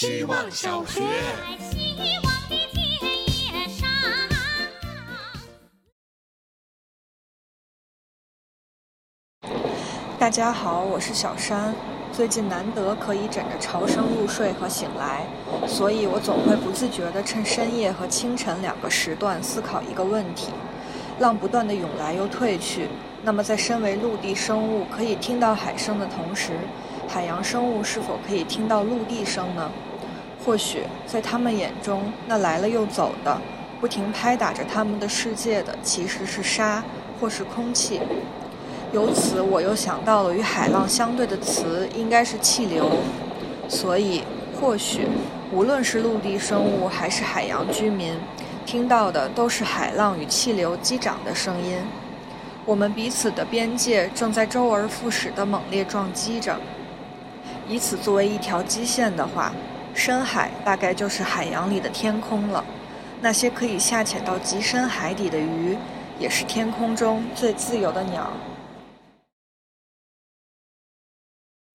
希望小学。大家好，我是小山。最近难得可以枕着潮声入睡和醒来，所以我总会不自觉地趁深夜和清晨两个时段思考一个问题：浪不断地涌来又退去，那么在身为陆地生物可以听到海声的同时，海洋生物是否可以听到陆地声呢？或许在他们眼中，那来了又走的、不停拍打着他们的世界的，其实是沙或是空气。由此，我又想到了与海浪相对的词，应该是气流。所以，或许，无论是陆地生物还是海洋居民，听到的都是海浪与气流击掌的声音。我们彼此的边界正在周而复始地猛烈撞击着。以此作为一条基线的话，深海大概就是海洋里的天空了。那些可以下潜到极深海底的鱼，也是天空中最自由的鸟。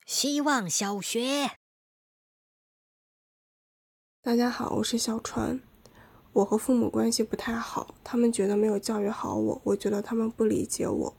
希望小学，大家好，我是小川。我和父母关系不太好，他们觉得没有教育好我，我觉得他们不理解我。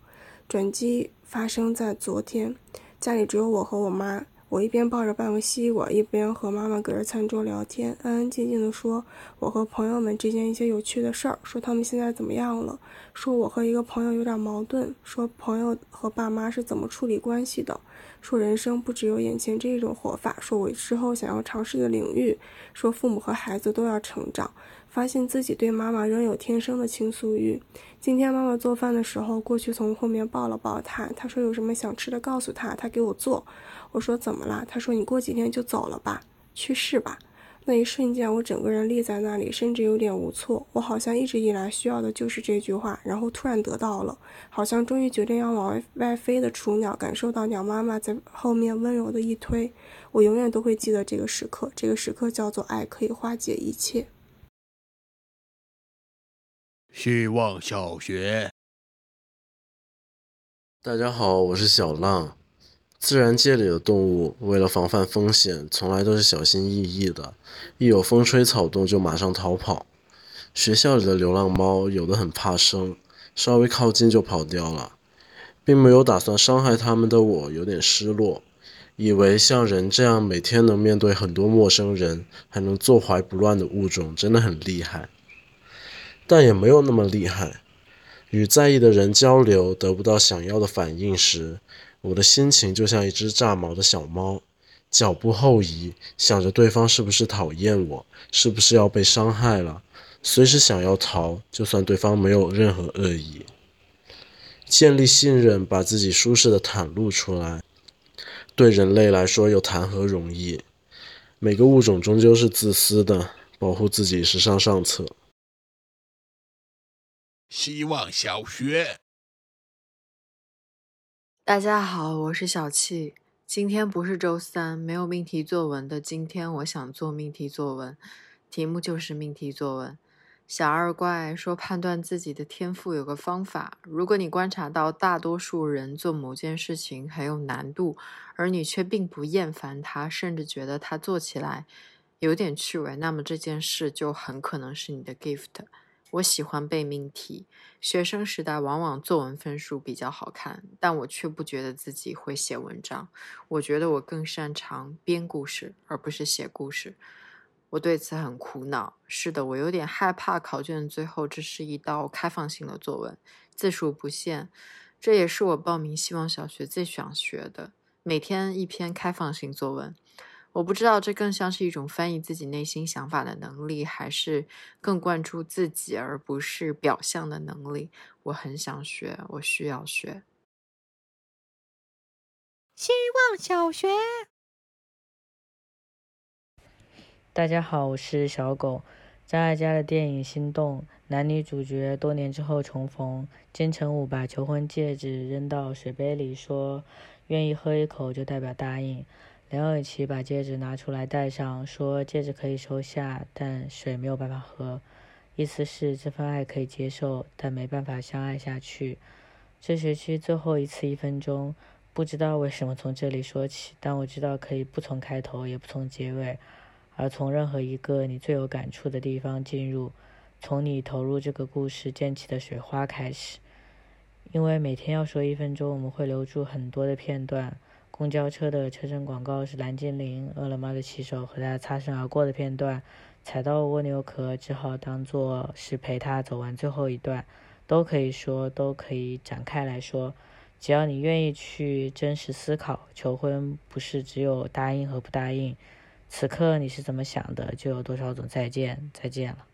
转机发生在昨天，家里只有我和我妈。我一边抱着半个西瓜，一边和妈妈隔着餐桌聊天，安安静静的说我和朋友们之间一些有趣的事儿，说他们现在怎么样了，说我和一个朋友有点矛盾，说朋友和爸妈是怎么处理关系的，说人生不只有眼前这一种活法，说我之后想要尝试的领域，说父母和孩子都要成长。发现自己对妈妈仍有天生的倾诉欲。今天妈妈做饭的时候，过去从后面抱了抱她，她说有什么想吃的告诉她，她给我做。我说怎么了？她说你过几天就走了吧，去世吧。那一瞬间，我整个人立在那里，甚至有点无措。我好像一直以来需要的就是这句话，然后突然得到了，好像终于决定要往外飞的雏鸟，感受到鸟妈妈在后面温柔的一推。我永远都会记得这个时刻，这个时刻叫做爱，可以化解一切。希望小学，大家好，我是小浪。自然界里的动物为了防范风险，从来都是小心翼翼的，一有风吹草动就马上逃跑。学校里的流浪猫有的很怕生，稍微靠近就跑掉了。并没有打算伤害它们的我有点失落，以为像人这样每天能面对很多陌生人，还能坐怀不乱的物种真的很厉害。但也没有那么厉害。与在意的人交流得不到想要的反应时，我的心情就像一只炸毛的小猫，脚步后移，想着对方是不是讨厌我，是不是要被伤害了，随时想要逃，就算对方没有任何恶意。建立信任，把自己舒适的袒露出来，对人类来说又谈何容易？每个物种终究是自私的，保护自己是上上策。希望小学，大家好，我是小气。今天不是周三，没有命题作文的今天，我想做命题作文，题目就是命题作文。小二怪说，判断自己的天赋有个方法：如果你观察到大多数人做某件事情很有难度，而你却并不厌烦它，甚至觉得它做起来有点趣味，那么这件事就很可能是你的 gift。我喜欢背命题，学生时代往往作文分数比较好看，但我却不觉得自己会写文章。我觉得我更擅长编故事，而不是写故事。我对此很苦恼。是的，我有点害怕考卷最后这是一道开放性的作文，字数不限。这也是我报名希望小学最想学的，每天一篇开放性作文。我不知道这更像是一种翻译自己内心想法的能力，还是更关注自己而不是表象的能力。我很想学，我需要学。希望小学，大家好，我是小狗。张艾嘉的电影《心动》，男女主角多年之后重逢，金城武把求婚戒指扔到水杯里，说愿意喝一口就代表答应。梁咏琪把戒指拿出来戴上，说：“戒指可以收下，但水没有办法喝。”意思是这份爱可以接受，但没办法相爱下去。这学期最后一次一分钟，不知道为什么从这里说起，但我知道可以不从开头，也不从结尾，而从任何一个你最有感触的地方进入，从你投入这个故事溅起的水花开始。因为每天要说一分钟，我们会留住很多的片段。公交车的车身广告是蓝精灵，饿了么的骑手和他擦身而过的片段，踩到蜗牛壳只好当做是陪他走完最后一段，都可以说，都可以展开来说。只要你愿意去真实思考，求婚不是只有答应和不答应。此刻你是怎么想的，就有多少种再见，再见了。